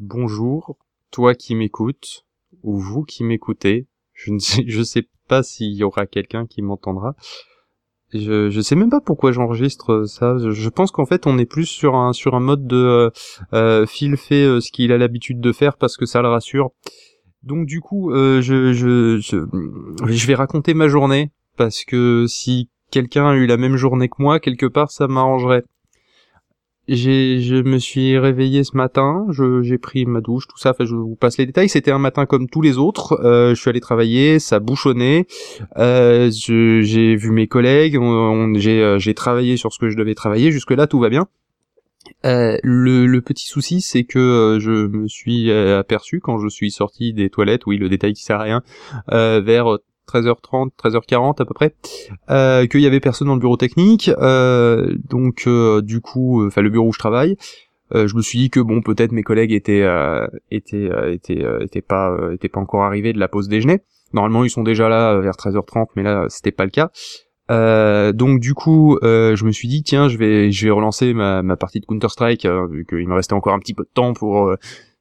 bonjour, toi qui m'écoutes, ou vous qui m'écoutez. Je ne sais, je sais pas s'il y aura quelqu'un qui m'entendra. Je, je sais même pas pourquoi j'enregistre ça. Je, pense qu'en fait on est plus sur un mode de euh, euh Phil fait euh, ce qu'il a l'habitude de faire parce que ça le rassure. Donc du coup, euh, je, je, je, je vais raconter ma journée parce que si quelqu'un a eu la même journée que moi, quelque part ça m'arrangerait j'ai, je me suis réveillé ce matin, j'ai pris ma douche, tout ça. Enfin, je vous passe les détails. C'était un matin comme tous les autres. Euh, je suis allé travailler, ça bouchonnait. Euh, j'ai vu mes collègues, euh, j'ai, travaillé sur ce que je devais travailler. Jusque là, tout va bien. Euh, le, le, petit souci, c'est que euh, je me suis aperçu quand je suis sorti des toilettes, oui, le détail qui sert à rien, vers 13h30, 13h40 à peu près, euh, qu'il y avait personne dans le bureau technique, euh, donc euh, du coup, enfin le bureau où je travaille, je me suis dit que bon peut-être mes collègues étaient étaient étaient étaient pas étaient pas encore arrivés de la pause déjeuner. Normalement ils sont déjà là vers 13h30, mais là c'était pas le cas. donc du coup, je me suis dit tiens, je vais je vais relancer ma, ma partie de Counter Strike vu qu'il me restait encore un petit peu de temps pour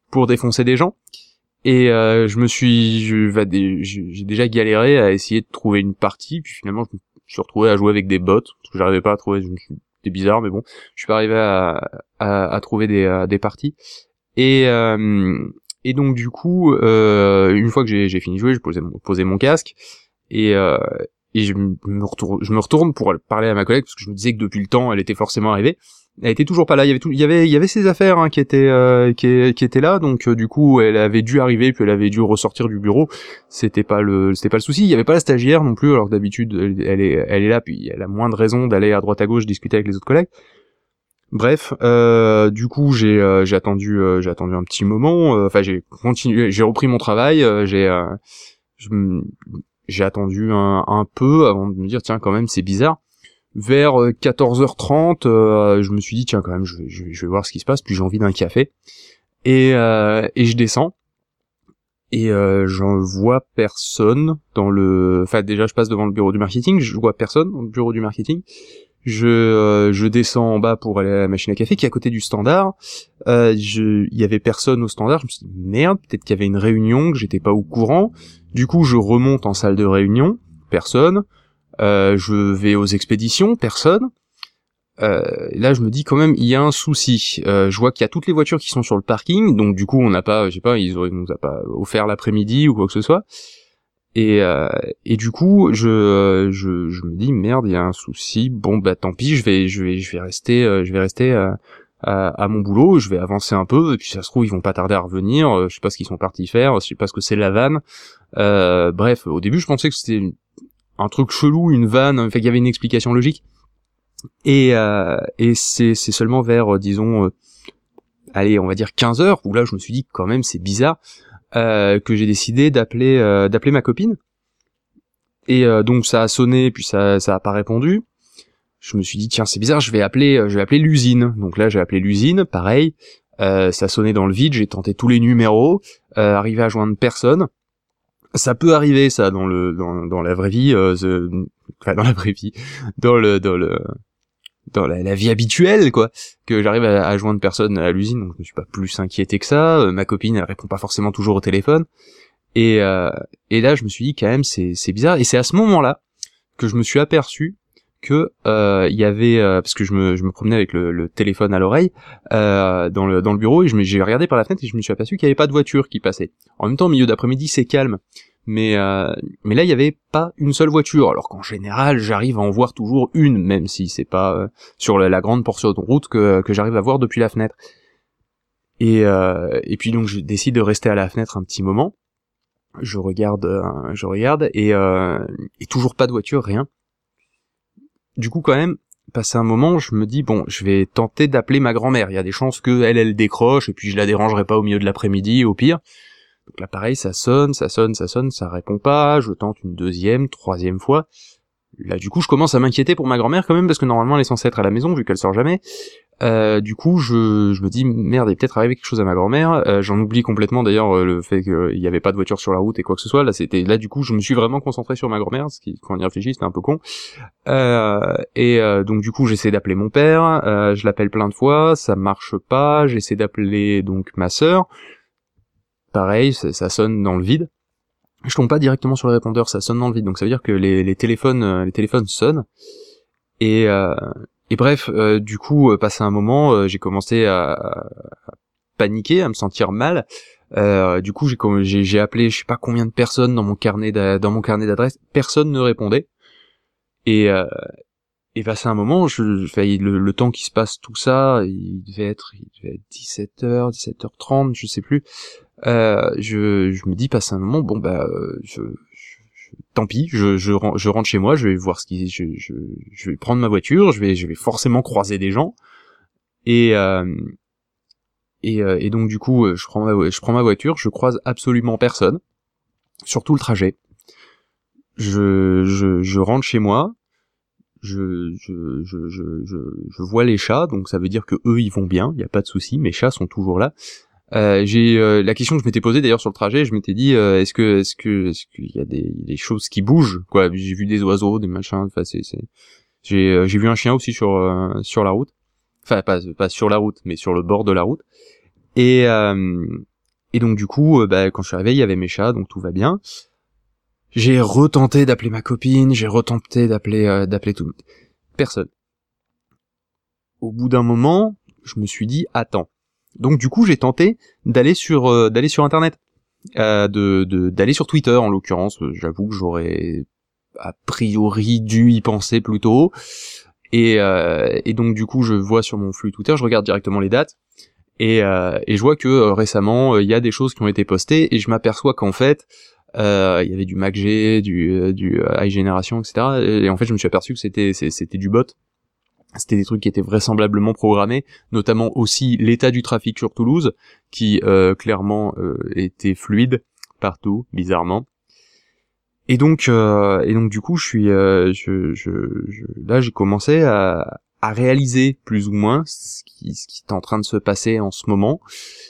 pour défoncer des gens. Et euh, je me suis, j'ai déjà galéré à essayer de trouver une partie, puis finalement je me suis retrouvé à jouer avec des bots, parce que j'arrivais pas à trouver, c'était bizarre, mais bon, je suis pas arrivé à, à, trouver des, des parties. Et, euh, et donc du coup, euh, une fois que j'ai fini de jouer, je posais mon, mon casque, et, euh, et je me, retourne, je me retourne pour parler à ma collègue, parce que je me disais que depuis le temps, elle était forcément arrivée elle était toujours pas là. Il y avait tout, il y avait, il y avait ses affaires hein, qui étaient, euh, qui, étaient là. Donc euh, du coup, elle avait dû arriver, puis elle avait dû ressortir du bureau. C'était pas le, c'était pas le souci. Il y avait pas la stagiaire non plus. Alors d'habitude, elle, est, elle est là, puis elle a moins de raisons d'aller à droite à gauche discuter avec les autres collègues. Bref, euh, du coup, j'ai, euh, j'ai attendu, j'ai attendu un petit moment. Enfin, j'ai continué, j'ai repris mon travail. j'ai, j'ai attendu un, peu avant de me dire tiens, quand même, c'est bizarre. Vers 14h30, euh, euh, je me suis dit tiens quand même je, je, vais voir ce qui se passe, puis j'ai envie d'un café. Et, euh, et je descends. Et euh, j'en vois personne dans le enfin déjà je passe devant le bureau du marketing je vois personne dans le bureau du marketing je je descends en bas pour aller à la machine à café qui est à côté du standard. Euh, je il y avait personne au standard. Je me suis dit merde peut-être qu'il y avait une réunion que j'étais pas au courant. Du coup je remonte en salle de réunion. Personne. Euh, je vais aux expéditions, personne. Euh, là, je me dis quand même, il y a un souci. Euh, je vois qu'il y a toutes les voitures qui sont sur le parking, donc du coup, on n'a pas, je sais pas, ils, nous a pas offert l'après-midi ou quoi que ce soit. Et, et du coup, je, je, je me dis merde, il y a un souci. Bon bah tant pis, je vais, je vais, je vais rester, je vais rester à, à, mon boulot. Je vais avancer un peu, et puis ça se trouve ils vont pas tarder à revenir. Je sais pas ce qu'ils sont partis faire, je sais pas ce que c'est la vanne. bref, au début, je pensais que c'était un truc chelou, une vanne, enfin il y avait une explication logique. Et, euh, et c'est, c'est seulement vers, euh, disons, euh, allez, on va dire 15 heures, où là je me suis dit quand même c'est bizarre, euh, que j'ai décidé d'appeler d'appeler ma copine. Et donc ça a sonné, puis ça ça a pas répondu. Je me suis dit tiens c'est bizarre, je vais appeler je vais appeler l'usine. Donc là j'ai appelé l'usine, pareil. ça sonnait dans le vide, j'ai tenté tous les numéros, arrivé à joindre personne ça peut arriver ça dans le dans, dans la vraie vie euh, enfin dans la vraie vie dans le dans le dans la, vie habituelle quoi que j'arrive à, joindre personne à l'usine. Donc je me suis pas plus inquiété que ça. Euh, ma copine elle répond pas forcément toujours au téléphone. Et euh, et là je me suis dit quand même c'est bizarre. Et c'est à ce moment là que je me suis aperçu que euh, il y avait parce que je me, je me promenais avec le, le téléphone à l'oreille dans le dans le bureau et je j'ai regardé par la fenêtre et je me suis aperçu qu'il n'y avait pas de voiture qui passait. En même temps, au milieu d'après-midi, c'est calme mais euh, mais là il y avait pas une seule voiture. Alors qu'en général j'arrive à en voir toujours une même si c'est pas euh, sur la, grande portion de route que, j'arrive à voir depuis la fenêtre. Et euh, et puis donc je décide de rester à la fenêtre un petit moment. Je regarde je regarde et et toujours pas de voiture rien. Du coup quand même passé un moment je me dis bon je vais tenter d'appeler ma grand-mère. Il y a des chances que elle elle décroche et puis je la dérangerai pas au milieu de l'après-midi au pire donc là ça sonne, ça sonne, ça sonne, ça répond pas, je tente une deuxième, troisième fois. Là du coup je commence à m'inquiéter pour ma grand-mère quand même parce que normalement elle est censée être à la maison vu qu'elle sort jamais. Euh, du coup, je, me dis merde, il est peut-être arrivé quelque chose à ma grand-mère. Euh, J'en oublie complètement d'ailleurs euh, le fait qu'il n'y avait pas de voiture sur la route et quoi que ce soit. Là, du coup, je me suis vraiment concentré sur ma grand-mère, ce qui, quand on y réfléchit, c'était un peu con. Euh, et euh, donc du coup, j'essaie d'appeler mon père. Je l'appelle plein de fois, ça marche pas. J'essaie d'appeler donc ma sœur. Pareil, ça, sonne dans le vide. Je tombe pas directement sur le répondeur, ça sonne dans le vide. Donc ça veut dire que les, téléphones, les téléphones sonnent. Et et bref, euh, du coup, euh, passé un moment, euh, j'ai commencé à, paniquer, à me sentir mal. du coup, j'ai appelé, je sais pas combien de personnes dans mon carnet d'adresse. Personne ne répondait. Et et passé un moment, je, le, le, temps qui se passe tout ça, il devait être, il devait être 17h, 17h30, je sais plus. Euh, je, je me dis, passé un moment, bon bah, je, tant pis, je, je, je, rentre chez moi, je vais voir ce qui, je, je, je, vais prendre ma voiture, je vais, je vais forcément croiser des gens, et euh, et, euh, et, donc du coup, je prends ma, je prends ma voiture, je croise absolument personne sur tout le trajet. Je, je, je rentre chez moi, je, je, je, je, je, vois les chats, donc ça veut dire que eux ils vont bien, il n'y a pas de souci, mes chats sont toujours là. Euh, j'ai euh, la question que je m'étais posée d'ailleurs sur le trajet, je m'étais dit euh, est-ce que est-ce que est-ce qu'il y a des, des choses qui bougent quoi? J'ai vu des oiseaux, des machins, enfin c'est j'ai euh, j'ai vu un chien aussi sur sur la route. Enfin pas pas sur la route, mais sur le bord de la route. Et et donc du coup bah, quand je suis arrivé, il y avait mes chats, donc tout va bien. J'ai retenté d'appeler ma copine, j'ai retenté d'appeler d'appeler tout personne. Au bout d'un moment, je me suis dit attends donc du coup, j'ai tenté d'aller sur euh, d'aller sur internet, euh, de d'aller sur Twitter en l'occurrence. Euh, j'avoue que j'aurais a priori dû y penser plus tôt. Et, et donc du coup, je vois sur mon flux Twitter, je regarde directement les dates. Et, et je vois que récemment, il y a des choses qui ont été postées, et je m'aperçois qu'en fait, il y avait du MacG, du, du iGeneration, etc. Et en fait, je me suis aperçu que c'était c'était du bot c'était des trucs qui étaient vraisemblablement programmés, notamment aussi l'état du trafic sur Toulouse, qui euh, clairement euh, était fluide partout, bizarrement. Et donc, euh, et donc du coup, je suis, je, je, là, j'ai commencé à, à, réaliser plus ou moins ce qui, ce qui est en train de se passer en ce moment,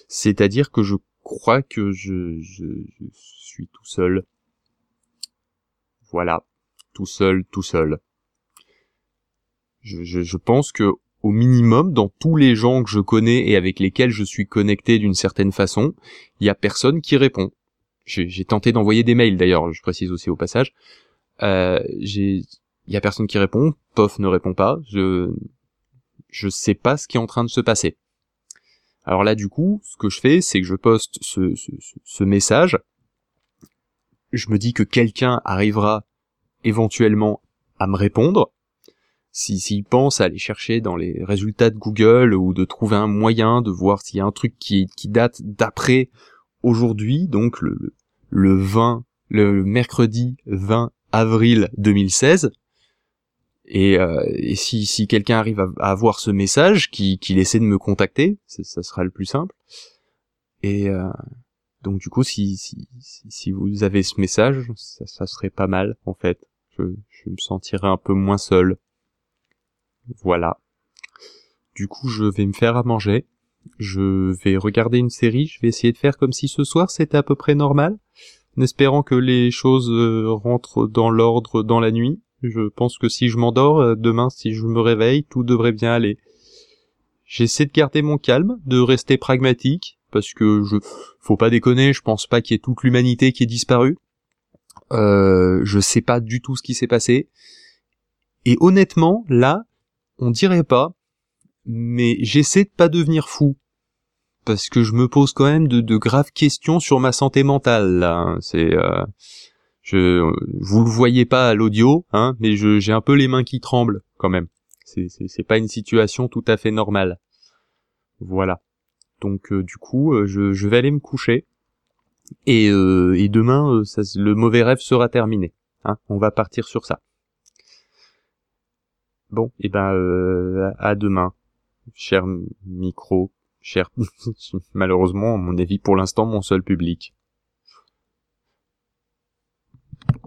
c'est-à-dire que je crois que je, je, je suis tout seul. Voilà, tout seul, tout seul je, pense que au minimum, dans tous les gens que je connais et avec lesquels je suis connecté d'une certaine façon, il y a personne qui répond. J'ai tenté d'envoyer des mails d'ailleurs, je précise aussi au passage. Euh, il y a personne qui répond, POF ne répond pas. Je je sais pas ce qui est en train de se passer. Alors là, du coup, ce que je fais, c'est que je poste ce message. Je me dis que quelqu'un arrivera éventuellement à me répondre s'ils si, pensent à aller chercher dans les résultats de Google ou de trouver un moyen de voir s'il y a un truc qui, date d'après aujourd'hui, donc le, le 20, le mercredi 20 avril 2016, et, euh, et si, si quelqu'un arrive à, avoir ce message, qu'il qui essaie de me contacter, ça, sera le plus simple. Et euh, donc du coup, si, si, si, vous avez ce message, ça, serait pas mal en fait. Je me sentirais un peu moins seul. Voilà. Du coup, je vais me faire à manger. Je vais regarder une série. Je vais essayer de faire comme si ce soir c'était à peu près normal, en espérant que les choses euh, rentrent dans l'ordre dans la nuit. Je pense que si je m'endors, euh, demain, si je me réveille, tout devrait bien aller. J'essaie de garder mon calme, de rester pragmatique, parce que je, faut pas déconner, je pense pas qu'il y ait toute l'humanité qui est disparue. Euh, je sais pas du tout ce qui s'est passé. Et honnêtement, là, on dirait pas, mais j'essaie de pas devenir fou parce que je me pose quand même de, graves questions sur ma santé mentale là. Hein. C'est euh, je vous le voyez pas à l'audio, hein, mais j'ai un peu les mains qui tremblent quand même. C'est pas une situation tout à fait normale. Voilà. Donc euh, du coup, euh, je, vais aller me coucher et, et demain, ça, le mauvais rêve sera terminé. Hein. On va partir sur ça. Bon, et ben euh, à demain, cher micro, cher malheureusement, à mon avis pour l'instant mon seul public.